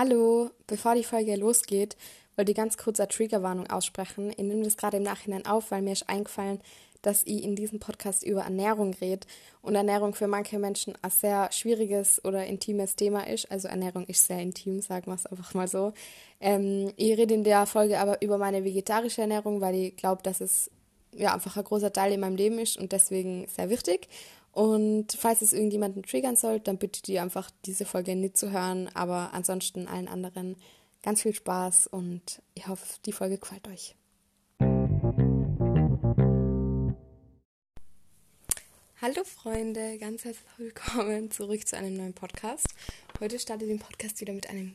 Hallo, bevor die Folge losgeht, wollte ich ganz kurz eine Triggerwarnung aussprechen. Ich nehme das gerade im Nachhinein auf, weil mir ist eingefallen, dass ich in diesem Podcast über Ernährung rede und Ernährung für manche Menschen ein sehr schwieriges oder intimes Thema ist. Also Ernährung ist sehr intim, sagen wir es einfach mal so. Ähm, ich rede in der Folge aber über meine vegetarische Ernährung, weil ich glaube, dass es ja einfach ein großer Teil in meinem Leben ist und deswegen sehr wichtig. Und falls es irgendjemanden triggern soll, dann bitte die einfach diese Folge nicht zu hören. Aber ansonsten allen anderen ganz viel Spaß und ich hoffe, die Folge gefällt euch. Hallo Freunde, ganz herzlich willkommen zurück zu einem neuen Podcast. Heute startet den Podcast wieder mit einem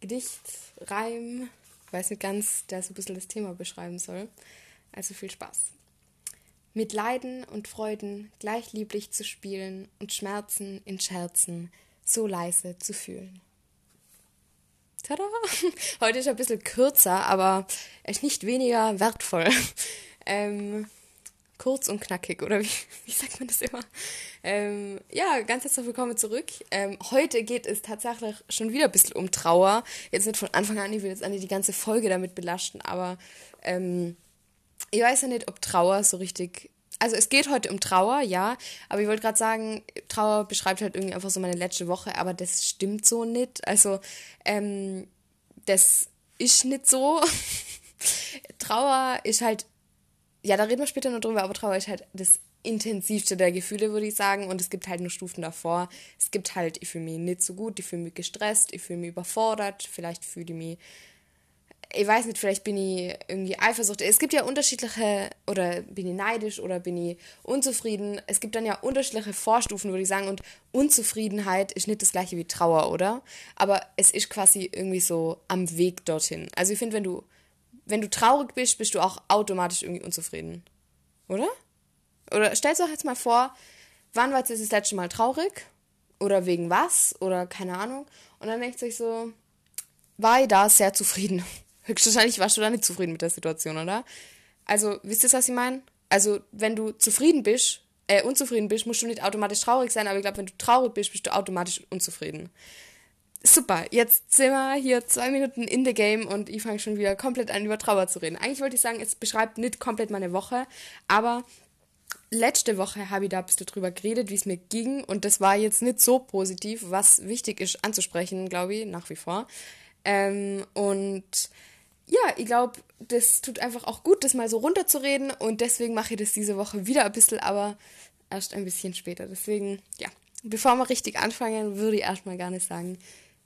Gedicht, Reim, weiß nicht ganz, der so ein bisschen das Thema beschreiben soll. Also viel Spaß. Mit Leiden und Freuden gleich lieblich zu spielen und Schmerzen in Scherzen so leise zu fühlen. Tada! Heute ist er ein bisschen kürzer, aber er ist nicht weniger wertvoll. Ähm, kurz und knackig, oder wie, wie sagt man das immer? Ähm, ja, ganz herzlich willkommen zurück. Ähm, heute geht es tatsächlich schon wieder ein bisschen um Trauer. Jetzt nicht von Anfang an, ich will jetzt nicht die ganze Folge damit belasten, aber ähm, ich weiß ja nicht, ob Trauer so richtig. Also es geht heute um Trauer, ja, aber ich wollte gerade sagen, Trauer beschreibt halt irgendwie einfach so meine letzte Woche, aber das stimmt so nicht. Also ähm, das ist nicht so. Trauer ist halt ja, da reden wir später noch drüber, aber Trauer ist halt das intensivste der Gefühle, würde ich sagen. Und es gibt halt nur Stufen davor. Es gibt halt, ich fühle mich nicht so gut, ich fühle mich gestresst, ich fühle mich überfordert, vielleicht fühle ich mich, ich weiß nicht, vielleicht bin ich irgendwie eifersüchtig. Es gibt ja unterschiedliche, oder bin ich neidisch oder bin ich unzufrieden. Es gibt dann ja unterschiedliche Vorstufen, würde ich sagen. Und Unzufriedenheit ist nicht das gleiche wie Trauer, oder? Aber es ist quasi irgendwie so am Weg dorthin. Also ich finde, wenn du wenn du traurig bist, bist du auch automatisch irgendwie unzufrieden. Oder? Oder stellst du euch jetzt mal vor, wann war es das letzte Mal traurig? Oder wegen was? Oder keine Ahnung. Und dann denkt sich so, war ich da sehr zufrieden. Höchstwahrscheinlich warst du da nicht zufrieden mit der Situation, oder? Also, wisst ihr, was ich meine? Also, wenn du zufrieden bist, äh, unzufrieden bist, musst du nicht automatisch traurig sein, aber ich glaube, wenn du traurig bist, bist du automatisch unzufrieden super, jetzt sind wir hier zwei Minuten in the game und ich fange schon wieder komplett an, über Trauer zu reden. Eigentlich wollte ich sagen, es beschreibt nicht komplett meine Woche, aber letzte Woche habe ich da ein bisschen drüber geredet, wie es mir ging und das war jetzt nicht so positiv, was wichtig ist anzusprechen, glaube ich, nach wie vor. Ähm, und ja, ich glaube, das tut einfach auch gut, das mal so runterzureden und deswegen mache ich das diese Woche wieder ein bisschen, aber erst ein bisschen später. Deswegen, ja, bevor wir richtig anfangen, würde ich erstmal gerne sagen,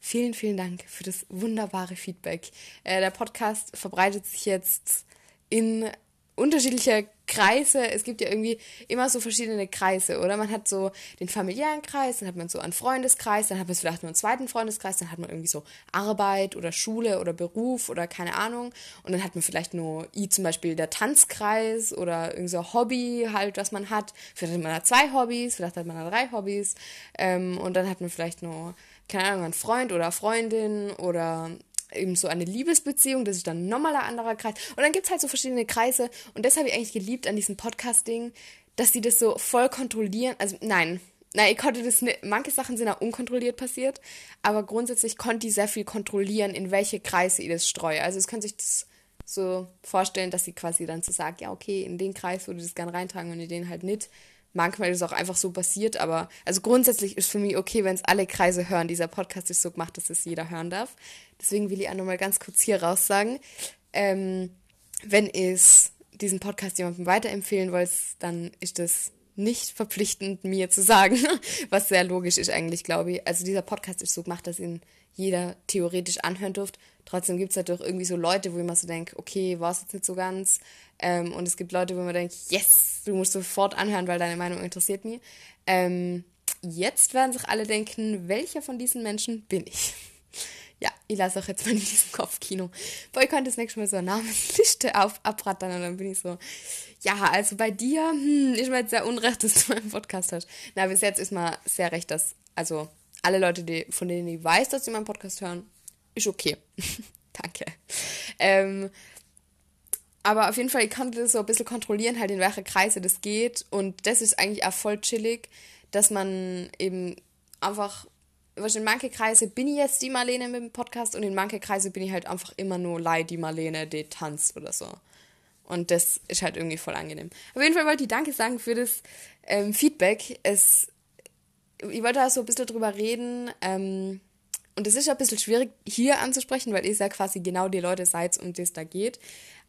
Vielen, vielen Dank für das wunderbare Feedback. Äh, der Podcast verbreitet sich jetzt in unterschiedliche Kreise. Es gibt ja irgendwie immer so verschiedene Kreise, oder? Man hat so den familiären Kreis, dann hat man so einen Freundeskreis, dann hat man vielleicht nur einen zweiten Freundeskreis, dann hat man irgendwie so Arbeit oder Schule oder Beruf oder keine Ahnung. Und dann hat man vielleicht nur i zum Beispiel der Tanzkreis oder irgend so Hobby halt, was man hat. Vielleicht hat man da zwei Hobbys, vielleicht hat man da drei Hobbys. Ähm, und dann hat man vielleicht nur keine Ahnung, ein Freund oder Freundin oder eben so eine Liebesbeziehung, das ist dann nochmal ein anderer Kreis. Und dann gibt es halt so verschiedene Kreise. Und das habe ich eigentlich geliebt an diesem Podcasting, dass die das so voll kontrollieren. Also nein, nein, ich konnte das nicht. Manche Sachen sind auch unkontrolliert passiert, aber grundsätzlich konnte ich sehr viel kontrollieren, in welche Kreise ich das streue. Also es könnte sich das so vorstellen, dass sie quasi dann so sagt, ja, okay, in den Kreis würde ich das gerne reintragen und in den halt nicht manchmal ist es auch einfach so passiert, aber also grundsätzlich ist für mich okay, wenn es alle Kreise hören. Dieser Podcast ist so gemacht, dass es jeder hören darf. Deswegen will ich auch nochmal ganz kurz hier raus sagen. Ähm, wenn es diesen Podcast jemandem weiterempfehlen wollt, dann ist das nicht verpflichtend, mir zu sagen, was sehr logisch ist eigentlich, glaube ich. Also dieser Podcast ist so gemacht, dass ihn jeder theoretisch anhören dürft. Trotzdem gibt es halt doch irgendwie so Leute, wo ich mir so denke, okay, war es jetzt nicht so ganz. Ähm, und es gibt Leute, wo man denkt, yes, du musst sofort anhören, weil deine Meinung interessiert mich. Ähm, jetzt werden sich alle denken, welcher von diesen Menschen bin ich? Ja, ich lasse auch jetzt mal in diesem Kopfkino. Boah, ich könnte das nächste Mal so eine Namensliste auf, abrattern und dann bin ich so, ja, also bei dir, hm, ist mir jetzt sehr unrecht, dass du meinen Podcast hast. Na, bis jetzt ist mir sehr recht, dass, also alle Leute, die, von denen ich weiß, dass sie meinen Podcast hören, ist okay. Danke. Ähm, aber auf jeden Fall, ich konnte das so ein bisschen kontrollieren, halt in welche Kreise das geht. Und das ist eigentlich auch voll chillig, dass man eben einfach in manche Kreise bin ich jetzt die Marlene mit dem Podcast und in manche Kreise bin ich halt einfach immer nur Lei die Marlene, die tanzt oder so. Und das ist halt irgendwie voll angenehm. Auf jeden Fall wollte ich Danke sagen für das ähm, Feedback. Es, ich wollte da so ein bisschen drüber reden. Ähm, und es ist ein bisschen schwierig hier anzusprechen, weil ihr ja quasi genau die Leute seid, um die es da geht.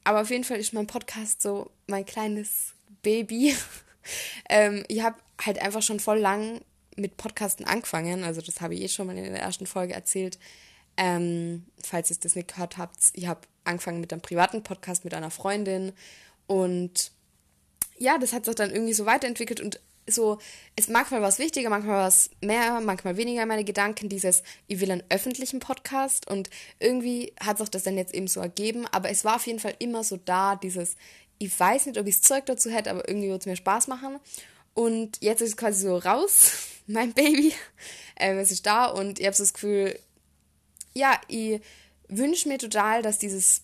Aber auf jeden Fall ist mein Podcast so mein kleines Baby. ähm, ich habe halt einfach schon voll lang mit Podcasten angefangen. Also das habe ich eh schon mal in der ersten Folge erzählt. Ähm, falls ihr das nicht gehört habt, ich habe angefangen mit einem privaten Podcast mit einer Freundin. Und ja, das hat sich dann irgendwie so weiterentwickelt. Und so, es manchmal was wichtiger, manchmal was mehr, manchmal weniger meine Gedanken, dieses, ich will einen öffentlichen Podcast. Und irgendwie hat sich das dann jetzt eben so ergeben, aber es war auf jeden Fall immer so da, dieses, ich weiß nicht, ob ich das Zeug dazu hätte, aber irgendwie würde es mir Spaß machen und jetzt ist es quasi so raus, mein Baby, ähm, es ist da und ich habe so das Gefühl, ja, ich wünsche mir total, dass dieses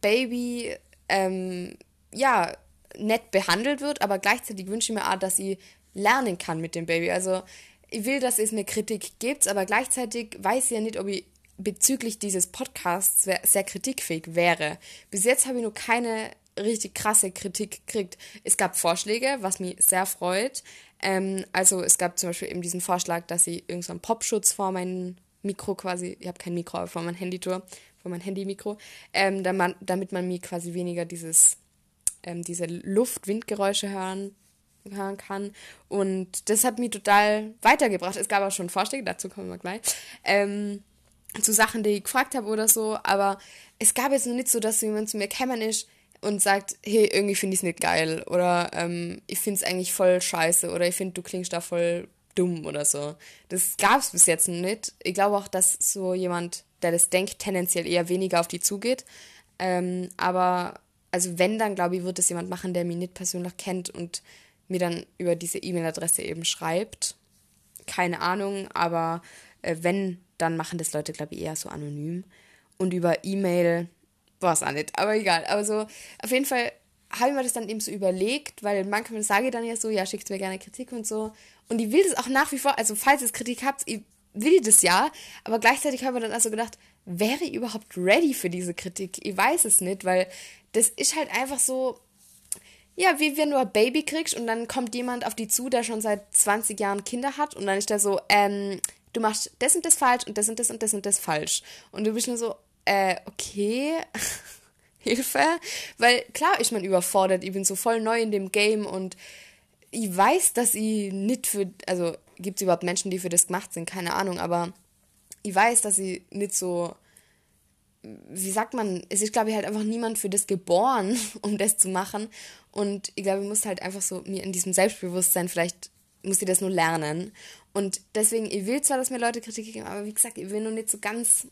Baby, ähm, ja, nett behandelt wird, aber gleichzeitig wünsche ich mir auch, dass ich lernen kann mit dem Baby. Also ich will, dass es mir Kritik gibt, aber gleichzeitig weiß ich ja nicht, ob ich bezüglich dieses Podcasts sehr kritikfähig wäre. Bis jetzt habe ich nur keine richtig krasse Kritik gekriegt. Es gab Vorschläge, was mich sehr freut. Ähm, also es gab zum Beispiel eben diesen Vorschlag, dass ich irgendeinen so Popschutz vor mein Mikro quasi, ich habe kein Mikro, aber vor mein Handytour, vor mein Handymikro, ähm, damit man mir quasi weniger dieses ähm, diese Luft-Windgeräusche hören, hören kann. Und das hat mich total weitergebracht. Es gab auch schon Vorschläge, dazu kommen wir gleich, ähm, zu Sachen, die ich gefragt habe oder so. Aber es gab jetzt noch nicht so, dass jemand zu mir kämen ist und sagt, hey, irgendwie finde ich es nicht geil oder ähm, ich finde es eigentlich voll scheiße oder ich finde, du klingst da voll dumm oder so. Das gab es bis jetzt noch nicht. Ich glaube auch, dass so jemand, der das denkt, tendenziell eher weniger auf die zugeht. Ähm, aber also wenn, dann glaube ich, wird es jemand machen, der mich nicht persönlich kennt und mir dann über diese E-Mail-Adresse eben schreibt. Keine Ahnung, aber äh, wenn, dann machen das Leute, glaube ich, eher so anonym. Und über E-Mail war es auch nicht, aber egal. Also auf jeden Fall habe ich mir das dann eben so überlegt, weil manchmal sage ich dann ja so, ja, schickt mir gerne Kritik und so. Und ich will das auch nach wie vor, also falls ihr Kritik habt, ich will das ja, aber gleichzeitig habe ich mir dann also gedacht, wäre ich überhaupt ready für diese Kritik? Ich weiß es nicht, weil das ist halt einfach so, ja, wie wenn du ein Baby kriegst und dann kommt jemand auf die zu, der schon seit 20 Jahren Kinder hat und dann ist der so, ähm, du machst das und das falsch und das und das und das und das falsch. Und du bist nur so, äh, okay, Hilfe. Weil klar ist man überfordert, ich bin so voll neu in dem Game und ich weiß, dass ich nicht für, also gibt es überhaupt Menschen, die für das gemacht sind, keine Ahnung, aber ich weiß, dass ich nicht so wie sagt man, es ist, glaube ich, halt einfach niemand für das geboren, um das zu machen. Und ich glaube, ich muss halt einfach so mir in diesem Selbstbewusstsein, vielleicht muss ich das nur lernen. Und deswegen, ich will zwar, dass mir Leute Kritik geben, aber wie gesagt, ich bin noch nicht so ganz,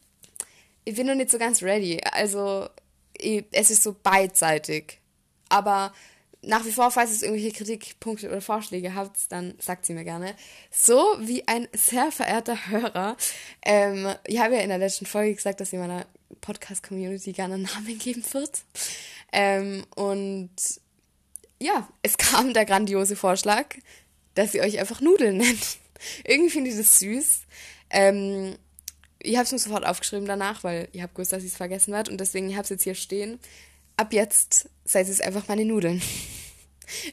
ich bin noch nicht so ganz ready. Also, ich, es ist so beidseitig. Aber nach wie vor, falls es irgendwelche Kritikpunkte oder Vorschläge habt, dann sagt sie mir gerne. So wie ein sehr verehrter Hörer. Ähm, ich habe ja in der letzten Folge gesagt, dass ihr meiner Podcast-Community gerne einen Namen geben wird. Ähm, und ja, es kam der grandiose Vorschlag, dass ihr euch einfach Nudeln nennt. Irgendwie finde ich das süß. Ähm, ich habe es mir sofort aufgeschrieben danach, weil ich habe gewusst, dass ich es vergessen werde und deswegen habe es jetzt hier stehen. Ab jetzt seid es einfach meine Nudeln.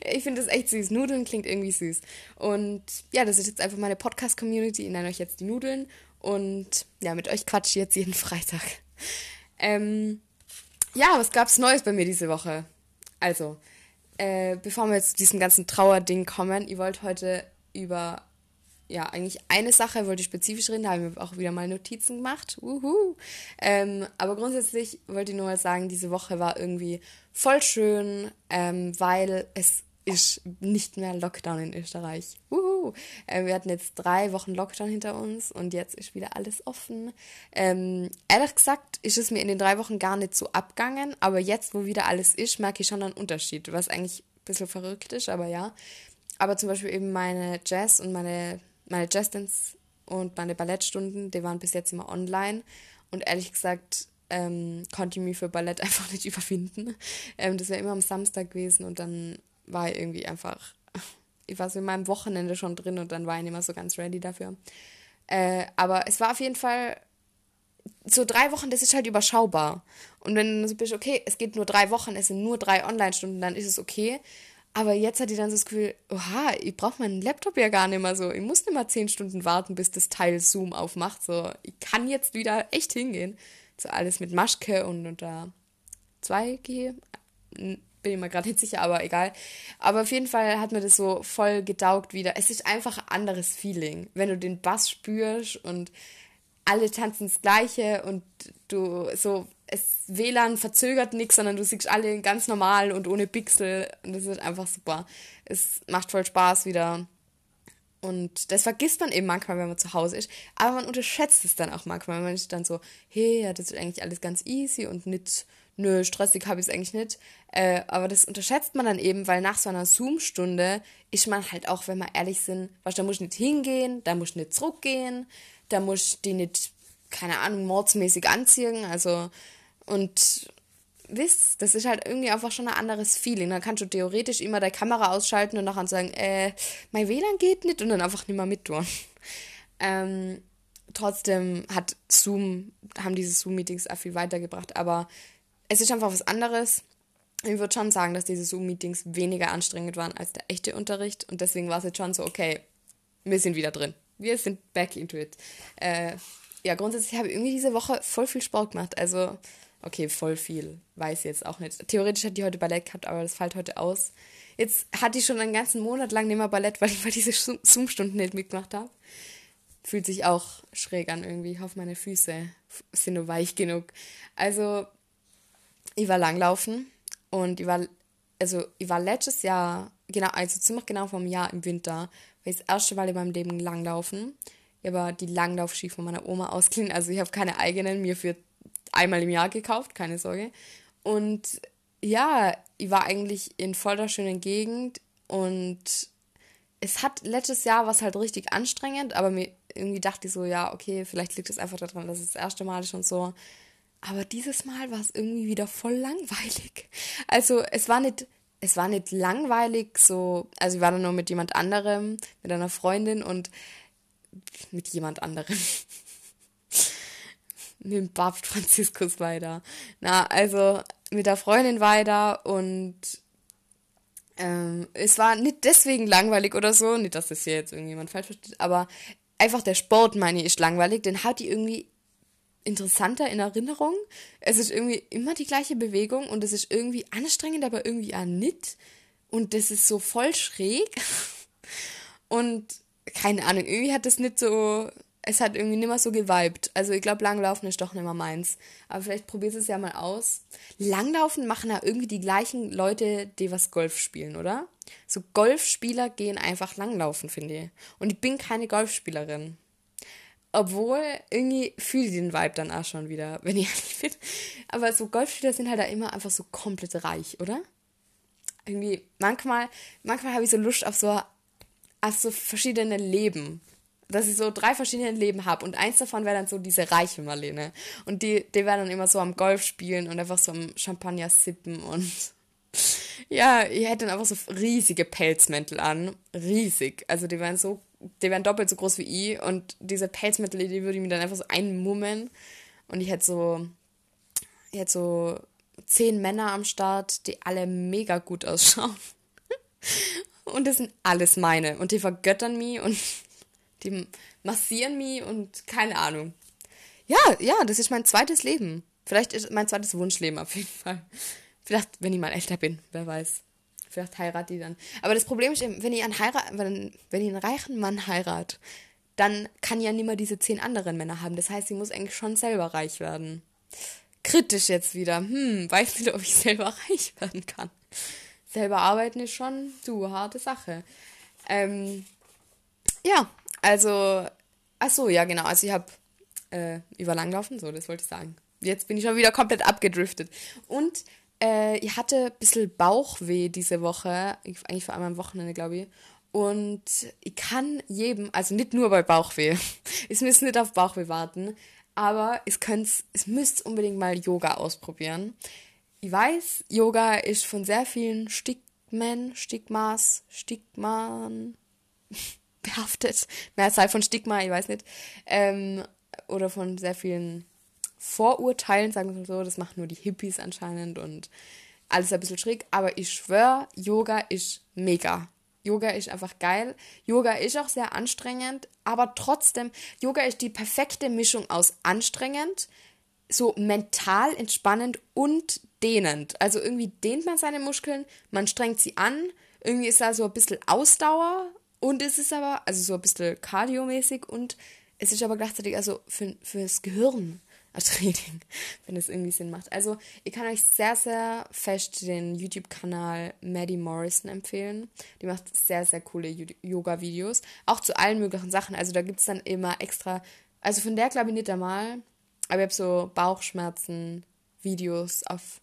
Ich finde das echt süß. Nudeln klingt irgendwie süß. Und ja, das ist jetzt einfach meine Podcast-Community. Ich nenne euch jetzt die Nudeln. Und ja, mit euch quatsche ich jetzt jeden Freitag. Ähm, ja, was gab's Neues bei mir diese Woche? Also, äh, bevor wir jetzt zu diesem ganzen Trauerding kommen, ihr wollt heute über, ja, eigentlich eine Sache wollte ich spezifisch reden, da haben wir auch wieder mal Notizen gemacht. Uhu. Ähm, aber grundsätzlich wollte ich nur mal sagen, diese Woche war irgendwie voll schön, ähm, weil es ist nicht mehr Lockdown in Österreich. Uhu. Äh, wir hatten jetzt drei Wochen Lockdown hinter uns und jetzt ist wieder alles offen. Ähm, ehrlich gesagt ist es mir in den drei Wochen gar nicht so abgangen, aber jetzt, wo wieder alles ist, merke ich schon einen Unterschied, was eigentlich ein bisschen verrückt ist, aber ja. Aber zum Beispiel eben meine Jazz und meine, meine Jazz-Dance und meine Ballettstunden, die waren bis jetzt immer online und ehrlich gesagt ähm, konnte ich mich für Ballett einfach nicht überwinden. Ähm, das wäre immer am Samstag gewesen und dann war ich irgendwie einfach, ich war so in meinem Wochenende schon drin und dann war ich nicht mehr so ganz ready dafür. Äh, aber es war auf jeden Fall so drei Wochen, das ist halt überschaubar. Und wenn du so bist, okay, es geht nur drei Wochen, es sind nur drei Online-Stunden, dann ist es okay. Aber jetzt hat die dann so das Gefühl, oha, ich brauche meinen Laptop ja gar nicht mehr so. Ich muss nicht mal zehn Stunden warten, bis das Teil Zoom aufmacht. So, ich kann jetzt wieder echt hingehen. So alles mit Maschke und unter 2G. Bin ich mir gerade nicht sicher, aber egal. Aber auf jeden Fall hat mir das so voll gedaugt wieder. Es ist einfach ein anderes Feeling, wenn du den Bass spürst und alle tanzen das Gleiche und du so, es WLAN verzögert nichts, sondern du siehst alle ganz normal und ohne Pixel und das ist einfach super. Es macht voll Spaß wieder. Und das vergisst man eben manchmal, wenn man zu Hause ist. Aber man unterschätzt es dann auch manchmal, wenn man ist dann so, hey, ja, das ist eigentlich alles ganz easy und nicht, nö, stressig habe ich es eigentlich nicht. Äh, aber das unterschätzt man dann eben, weil nach so einer Zoom-Stunde ist man halt auch, wenn wir ehrlich sind, was, da muss ich nicht hingehen, da muss ich nicht zurückgehen, da muss ich die nicht, keine Ahnung, mordsmäßig anziehen. Also, und wisst, das ist halt irgendwie einfach schon ein anderes Feeling. Dann kannst du theoretisch immer deine Kamera ausschalten und nachher sagen, äh, mein WLAN geht nicht und dann einfach nicht mehr mit tun. ähm, trotzdem hat Zoom, haben diese Zoom-Meetings auch viel weitergebracht, aber es ist einfach was anderes. Ich würde schon sagen, dass diese Zoom-Meetings weniger anstrengend waren als der echte Unterricht und deswegen war es jetzt schon so, okay, wir sind wieder drin wir sind back into it. Äh, ja, grundsätzlich habe ich irgendwie diese Woche voll viel Sport gemacht. Also, okay, voll viel. Weiß jetzt auch nicht. Theoretisch hat die heute Ballett gehabt, aber das fällt heute aus. Jetzt hatte ich schon einen ganzen Monat lang nicht mehr Ballett, weil ich mal diese Zoom-Stunden nicht mitgemacht habe. Fühlt sich auch schräg an irgendwie. Ich hoffe, meine Füße sind nur weich genug. Also, ich war langlaufen und ich war, also, ich war letztes Jahr, genau, also ziemlich genau vom Jahr im Winter, weil ich das erste Mal in meinem Leben langlaufen. Ich habe die Langlaufski von meiner Oma ausgeliehen. Also ich habe keine eigenen, mir für einmal im Jahr gekauft, keine Sorge. Und ja, ich war eigentlich in voller schönen Gegend und es hat letztes Jahr was halt richtig anstrengend, aber mir irgendwie dachte ich so, ja, okay, vielleicht liegt es einfach daran, dass es das erste Mal ist und so. Aber dieses Mal war es irgendwie wieder voll langweilig. Also es war nicht es war nicht langweilig, so, also ich war dann nur mit jemand anderem, mit einer Freundin und mit jemand anderem. mit dem Papst Franziskus weiter. Na, also mit der Freundin weiter und ähm, es war nicht deswegen langweilig oder so, nicht, dass das hier jetzt irgendjemand falsch versteht, aber einfach der Sport, meine ich, ist langweilig, den hat die irgendwie interessanter in Erinnerung. Es ist irgendwie immer die gleiche Bewegung und es ist irgendwie anstrengend, aber irgendwie auch nicht. Und das ist so voll schräg. Und keine Ahnung, irgendwie hat das nicht so, es hat irgendwie nicht mehr so geweibt. Also ich glaube, Langlaufen ist doch nicht mehr meins. Aber vielleicht probierst es ja mal aus. Langlaufen machen ja irgendwie die gleichen Leute, die was Golf spielen, oder? So Golfspieler gehen einfach langlaufen, finde ich. Und ich bin keine Golfspielerin. Obwohl, irgendwie fühle ich den Vibe dann auch schon wieder, wenn ich ehrlich bin. Aber so Golfspieler sind halt da immer einfach so komplett reich, oder? Irgendwie, manchmal, manchmal habe ich so Lust auf so, auf so verschiedene Leben. Dass ich so drei verschiedene Leben habe. Und eins davon wäre dann so diese reiche Marlene. Und die, die wäre dann immer so am Golf spielen und einfach so am Champagner sippen und ja, ihr hättet dann einfach so riesige Pelzmäntel an. Riesig. Also die wären so die wären doppelt so groß wie ich und diese Pelzmittel, die würde ich mir dann einfach so einmummeln und ich hätte so, ich hätte so zehn Männer am Start, die alle mega gut ausschauen. und das sind alles meine und die vergöttern mich und die massieren mich und keine Ahnung. Ja, ja, das ist mein zweites Leben. Vielleicht ist mein zweites Wunschleben auf jeden Fall. Vielleicht, wenn ich mal älter bin, wer weiß. Vielleicht heiratet die dann. Aber das Problem ist eben, wenn ich einen, Heirat, wenn, wenn ich einen reichen Mann heirat, dann kann ja niemand diese zehn anderen Männer haben. Das heißt, sie muss eigentlich schon selber reich werden. Kritisch jetzt wieder. Hm, weiß nicht, ob ich selber reich werden kann. Selber arbeiten ist schon du, harte Sache. Ähm, ja, also, ach so, ja, genau. Also, ich habe äh, über so, das wollte ich sagen. Jetzt bin ich schon wieder komplett abgedriftet. Und äh, ich hatte ein bisschen Bauchweh diese Woche, eigentlich vor allem am Wochenende, glaube ich. Und ich kann jedem, also nicht nur bei Bauchweh, ich müsst nicht auf Bauchweh warten, aber es, es müsst unbedingt mal Yoga ausprobieren. Ich weiß, Yoga ist von sehr vielen Stigmen, Stigmas, Stigman, behaftet. Na, sei von Stigma, ich weiß nicht. Ähm, oder von sehr vielen Vorurteilen, sagen wir so. Das machen nur die Hippies anscheinend und alles ein bisschen schräg. Aber ich schwöre, Yoga ist mega. Yoga ist einfach geil. Yoga ist auch sehr anstrengend, aber trotzdem, Yoga ist die perfekte Mischung aus anstrengend, so mental entspannend und dehnend. Also irgendwie dehnt man seine Muskeln, man strengt sie an, irgendwie ist da so ein bisschen Ausdauer und es ist aber, also so ein bisschen kardiomäßig und es ist aber gleichzeitig also für, fürs Gehirn Training, wenn es irgendwie Sinn macht. Also, ich kann euch sehr, sehr fest den YouTube-Kanal Maddie Morrison empfehlen. Die macht sehr, sehr coole Yoga-Videos. Auch zu allen möglichen Sachen. Also, da gibt es dann immer extra. Also, von der glaube ich nicht einmal. Aber ich habe so Bauchschmerzen-Videos auf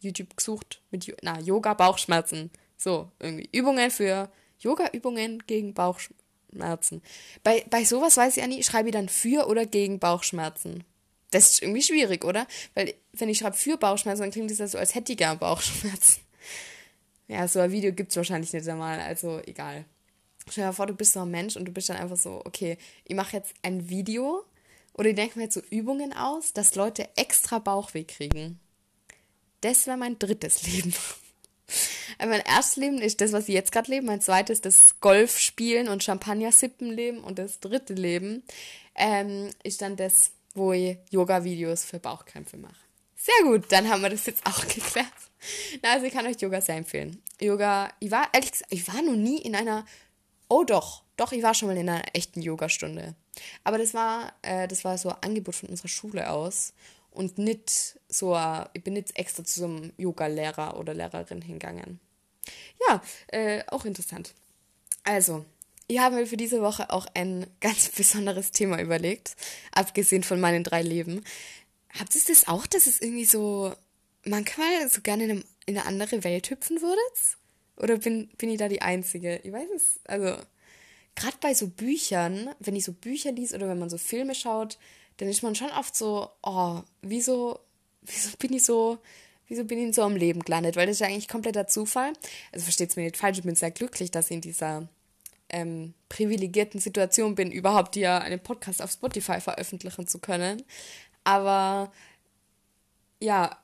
YouTube gesucht. Mit na, Yoga, Bauchschmerzen. So, irgendwie. Übungen für Yoga-Übungen gegen Bauchschmerzen. Bei, bei sowas weiß ich ja nie, schreibe ich dann für oder gegen Bauchschmerzen. Das ist irgendwie schwierig, oder? Weil, wenn ich schreibe für Bauchschmerzen, dann klingt das ja so, als hätte ich gar Bauchschmerzen. Ja, so ein Video gibt es wahrscheinlich nicht einmal, also egal. Stell dir vor, du bist so ein Mensch und du bist dann einfach so, okay, ich mache jetzt ein Video oder ich denke mir jetzt so Übungen aus, dass Leute extra Bauchweh kriegen. Das wäre mein drittes Leben. mein erstes Leben ist das, was ich jetzt gerade lebe. Mein zweites das Golf spielen und Champagner sippen leben. Und das dritte Leben ähm, ist dann das wo ich Yoga-Videos für Bauchkrämpfe mache. Sehr gut, dann haben wir das jetzt auch geklärt. Na, also ich kann euch Yoga sehr empfehlen. Yoga, ich war, ehrlich gesagt, ich war noch nie in einer, oh doch, doch, ich war schon mal in einer echten Yogastunde. Aber das war, äh, das war so ein Angebot von unserer Schule aus und nicht so, ich bin nicht extra zu so einem Yoga-Lehrer oder Lehrerin hingegangen. Ja, äh, auch interessant. Also, ich habe mir für diese Woche auch ein ganz besonderes Thema überlegt, abgesehen von meinen drei Leben. Habt ihr das auch, dass es irgendwie so manchmal so gerne in, einem, in eine andere Welt hüpfen würdet? Oder bin, bin ich da die Einzige? Ich weiß es, also gerade bei so Büchern, wenn ich so Bücher liest oder wenn man so Filme schaut, dann ist man schon oft so, oh, wieso, wieso bin ich so, wieso bin ich so am Leben gelandet? Weil das ist ja eigentlich kompletter Zufall. Also versteht es mir nicht falsch, ich bin sehr glücklich, dass ich in dieser ähm, privilegierten Situation bin, überhaupt ja einen Podcast auf Spotify veröffentlichen zu können. Aber ja,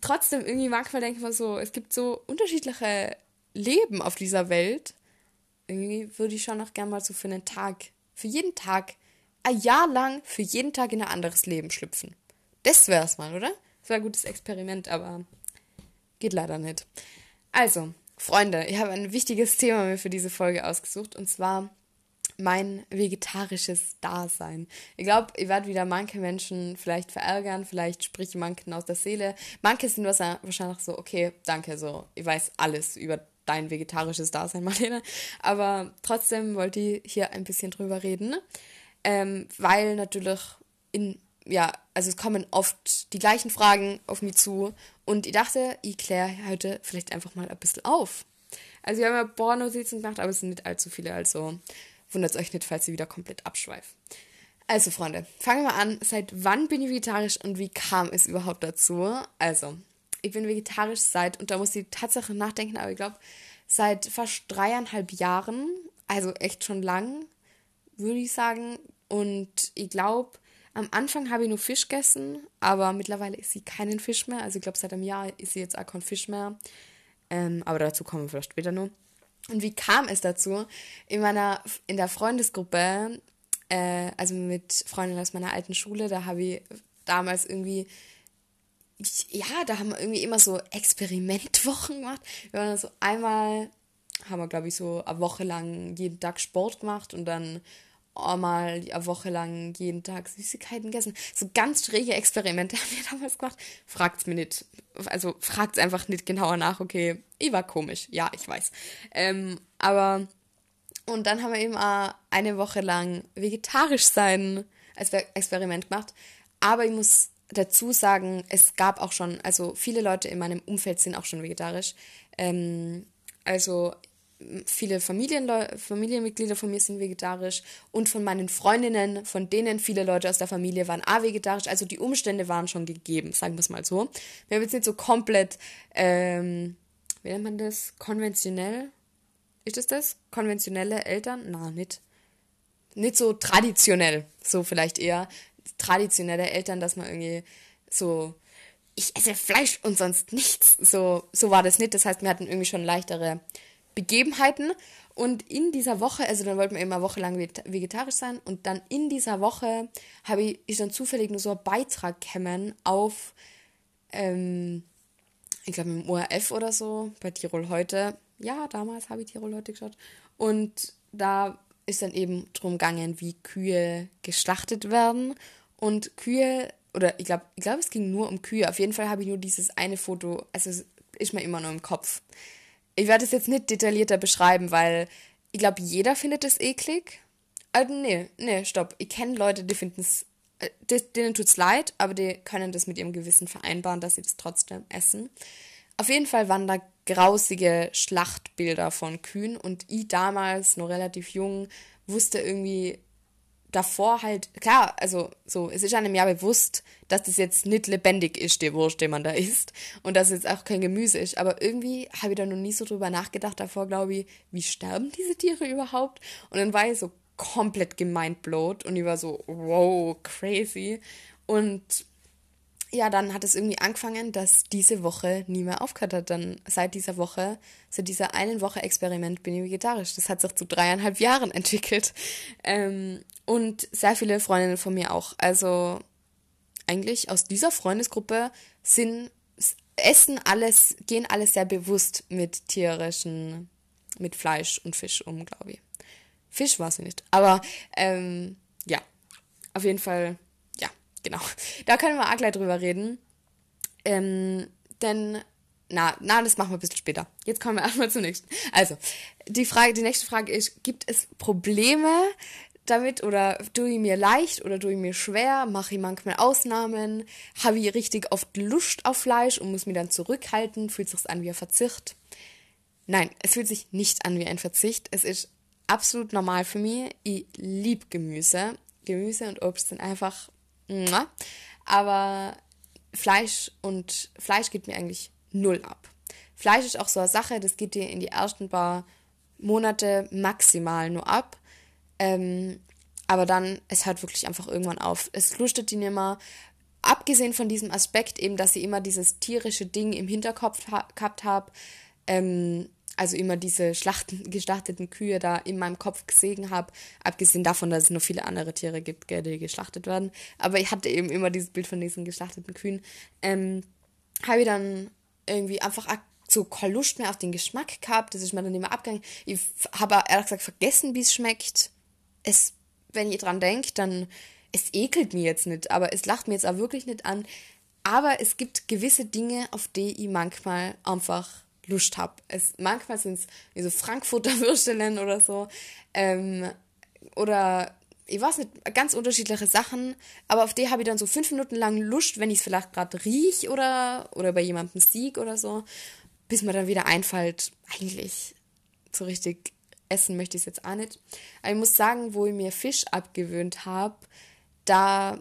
trotzdem irgendwie manchmal denke ich mal so, es gibt so unterschiedliche Leben auf dieser Welt. Irgendwie würde ich schon noch gern mal so für einen Tag, für jeden Tag, ein Jahr lang für jeden Tag in ein anderes Leben schlüpfen. Das wäre es mal, oder? Das wäre ein gutes Experiment, aber geht leider nicht. Also, Freunde, ich habe ein wichtiges Thema mir für diese Folge ausgesucht und zwar mein vegetarisches Dasein. Ich glaube, ihr werdet wieder manche Menschen vielleicht verärgern, vielleicht spreche manchen aus der Seele. Manche sind wahrscheinlich so, okay, danke, so, ich weiß alles über dein vegetarisches Dasein, Marlene. Aber trotzdem wollte ich hier ein bisschen drüber reden, ähm, weil natürlich in ja, also es kommen oft die gleichen Fragen auf mich zu und ich dachte, ich kläre heute vielleicht einfach mal ein bisschen auf. Also wir haben ja Porno-Sitzen gemacht, aber es sind nicht allzu viele, also wundert euch nicht, falls ihr wieder komplett abschweift. Also Freunde, fangen wir an. Seit wann bin ich vegetarisch und wie kam es überhaupt dazu? Also, ich bin vegetarisch seit, und da muss ich tatsächlich nachdenken, aber ich glaube, seit fast dreieinhalb Jahren, also echt schon lang, würde ich sagen. Und ich glaube, am Anfang habe ich nur Fisch gegessen, aber mittlerweile ist sie keinen Fisch mehr. Also ich glaube, seit einem Jahr ist sie jetzt auch kein Fisch mehr. Ähm, aber dazu kommen wir vielleicht später noch. Und wie kam es dazu? In meiner, in der Freundesgruppe, äh, also mit Freunden aus meiner alten Schule, da habe ich damals irgendwie, ja, da haben wir irgendwie immer so Experimentwochen gemacht. Wir waren so einmal, haben wir glaube ich so eine Woche lang jeden Tag Sport gemacht und dann mal eine Woche lang jeden Tag Süßigkeiten gegessen. So ganz schräge Experimente haben wir damals gemacht. Fragt's mir nicht. Also fragt's einfach nicht genauer nach. Okay, ich war komisch. Ja, ich weiß. Ähm, aber und dann haben wir eben eine Woche lang vegetarisch sein als Experiment gemacht. Aber ich muss dazu sagen, es gab auch schon, also viele Leute in meinem Umfeld sind auch schon vegetarisch. Ähm, also viele Familienleu Familienmitglieder von mir sind vegetarisch und von meinen Freundinnen, von denen viele Leute aus der Familie waren auch vegetarisch. Also die Umstände waren schon gegeben, sagen wir es mal so. Wir haben jetzt nicht so komplett, ähm, wie nennt man das? Konventionell? Ist es das? Konventionelle Eltern? Na, nicht. nicht so traditionell, so vielleicht eher traditionelle Eltern, dass man irgendwie so, ich esse Fleisch und sonst nichts. So, so war das nicht. Das heißt, wir hatten irgendwie schon leichtere Begebenheiten. Und in dieser Woche, also dann wollten wir immer wochenlang vegetarisch sein. Und dann in dieser Woche habe ich, ich dann zufällig nur so einen Beitrag kämen auf, ähm, ich glaube im ORF oder so, bei Tirol heute. Ja, damals habe ich Tirol heute geschaut. Und da ist dann eben drum gegangen, wie Kühe geschlachtet werden. Und Kühe, oder ich glaube, ich glaube, es ging nur um Kühe. Auf jeden Fall habe ich nur dieses eine Foto, also ist mir immer nur im Kopf ich werde es jetzt nicht detaillierter beschreiben, weil ich glaube, jeder findet es eklig. Also, nee, nee, stopp. Ich kenne Leute, die finden es, äh, denen tut es leid, aber die können das mit ihrem Gewissen vereinbaren, dass sie das trotzdem essen. Auf jeden Fall waren da grausige Schlachtbilder von Kühen und ich damals, noch relativ jung, wusste irgendwie davor halt, klar, also so, es ist einem ja bewusst, dass das jetzt nicht lebendig ist, der Wurst, den man da isst. Und dass es jetzt auch kein Gemüse ist. Aber irgendwie habe ich da noch nie so drüber nachgedacht davor, glaube ich, wie sterben diese Tiere überhaupt? Und dann war ich so komplett gemindblowt und ich war so, wow, crazy. Und ja, dann hat es irgendwie angefangen, dass diese Woche nie mehr aufgehört hat. Dann seit dieser Woche, seit dieser einen Woche Experiment bin ich vegetarisch. Das hat sich zu dreieinhalb Jahren entwickelt. Ähm, und sehr viele Freundinnen von mir auch. Also eigentlich aus dieser Freundesgruppe sind, essen alles, gehen alles sehr bewusst mit tierischen, mit Fleisch und Fisch um, glaube ich. Fisch war sie nicht. Aber ähm, ja, auf jeden Fall genau. Da können wir auch gleich drüber reden. Ähm, denn, na, na, das machen wir ein bisschen später. Jetzt kommen wir erstmal zum nächsten. Also, die Frage, die nächste Frage ist, gibt es Probleme damit oder tue ich mir leicht oder tue ich mir schwer? Mache ich manchmal Ausnahmen? Habe ich richtig oft Lust auf Fleisch und muss mich dann zurückhalten? Fühlt sich an wie ein Verzicht? Nein, es fühlt sich nicht an wie ein Verzicht. Es ist absolut normal für mich. Ich liebe Gemüse. Gemüse und Obst sind einfach aber Fleisch und Fleisch geht mir eigentlich null ab. Fleisch ist auch so eine Sache, das geht dir in die ersten paar Monate maximal nur ab. Ähm, aber dann, es hört wirklich einfach irgendwann auf. Es lustet die nicht mehr. Abgesehen von diesem Aspekt eben, dass sie immer dieses tierische Ding im Hinterkopf ha gehabt habe, ähm, also immer diese Schlachten, geschlachteten Kühe da in meinem Kopf gesehen habe, abgesehen davon, dass es noch viele andere Tiere gibt, die geschlachtet werden. Aber ich hatte eben immer dieses Bild von diesen geschlachteten Kühen. Ähm, habe ich dann irgendwie einfach so keine Lust mehr auf den Geschmack gehabt. Das ist mir dann immer abgegangen. Ich habe ehrlich gesagt vergessen, wie es schmeckt. Es, wenn ihr dran denkt, dann es ekelt mir jetzt nicht, aber es lacht mir jetzt auch wirklich nicht an. Aber es gibt gewisse Dinge, auf die ich manchmal einfach Lust habe. Es, manchmal sind es so Frankfurter Würstelen oder so. Ähm, oder ich weiß nicht, ganz unterschiedliche Sachen, aber auf die habe ich dann so fünf Minuten lang Lust, wenn ich es vielleicht gerade riech oder, oder bei jemandem sieg oder so, bis mir dann wieder einfällt, eigentlich so richtig essen möchte ich es jetzt auch nicht. Aber ich muss sagen, wo ich mir Fisch abgewöhnt habe, da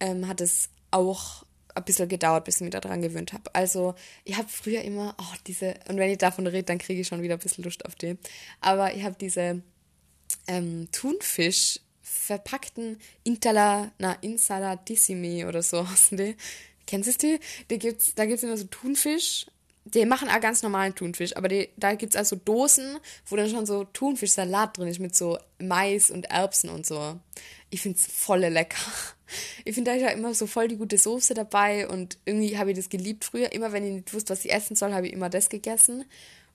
ähm, hat es auch ein bisschen gedauert, bis ich mich daran gewöhnt habe. Also, ich habe früher immer, oh, diese, und wenn ich davon rede, dann kriege ich schon wieder ein bisschen Lust auf die. Aber ich habe diese ähm, Thunfisch verpackten Intala, na, Insalatissimi oder so heißen die. Kennst du die? die gibt's, da gibt es immer so Thunfisch. Die machen auch ganz normalen Thunfisch, aber die, da gibt es also Dosen, wo dann schon so Thunfischsalat drin ist mit so Mais und Erbsen und so. Ich finde es voll lecker. Ich finde da ist ja immer so voll die gute Soße dabei und irgendwie habe ich das geliebt früher. Immer wenn ich nicht wusste, was ich essen soll, habe ich immer das gegessen.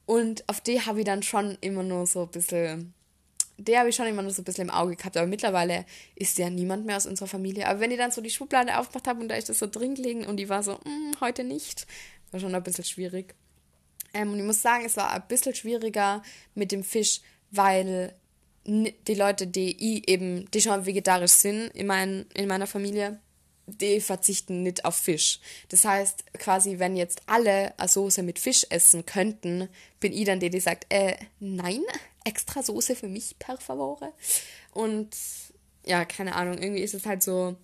Und auf die habe ich dann schon immer nur so ein bisschen, der habe ich schon immer nur so ein bisschen im Auge gehabt. Aber mittlerweile ist ja niemand mehr aus unserer Familie. Aber wenn ich dann so die Schublade aufgemacht habe und da ist das so drin gelegen und die war so, mm, heute nicht, war schon ein bisschen schwierig. Ähm, und ich muss sagen, es war ein bisschen schwieriger mit dem Fisch, weil die Leute, die eben, die schon vegetarisch sind in, mein, in meiner Familie, die verzichten nicht auf Fisch. Das heißt, quasi, wenn jetzt alle eine Soße mit Fisch essen könnten, bin ich dann die, die sagt, äh, nein, extra Soße für mich, per favore. Und ja, keine Ahnung, irgendwie ist es halt so,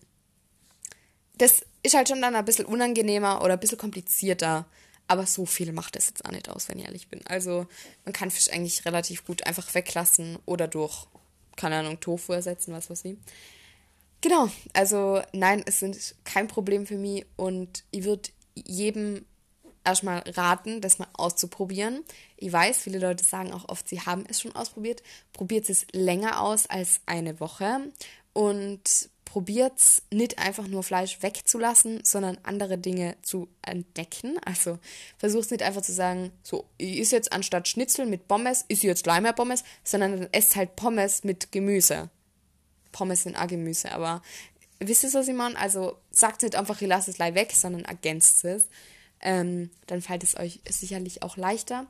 das ist halt schon dann ein bisschen unangenehmer oder ein bisschen komplizierter, aber so viel macht es jetzt auch nicht aus, wenn ich ehrlich bin. Also man kann Fisch eigentlich relativ gut einfach weglassen oder durch keine Ahnung, Tofu ersetzen, was weiß ich. Genau, also nein, es sind kein Problem für mich und ich würde jedem erstmal raten, das mal auszuprobieren. Ich weiß, viele Leute sagen auch oft, sie haben es schon ausprobiert. Probiert es länger aus als eine Woche und probiert es nicht einfach nur Fleisch wegzulassen, sondern andere Dinge zu entdecken. Also versucht nicht einfach zu sagen, so, ich esse jetzt anstatt Schnitzel mit Pommes, ist jetzt Leimer Pommes, sondern dann esst halt Pommes mit Gemüse. Pommes sind auch Gemüse, aber wisst ihr, was ich meine? Also sagt nicht einfach, ich lasse es gleich weg, sondern ergänzt es. Ähm, dann fällt es euch sicherlich auch leichter.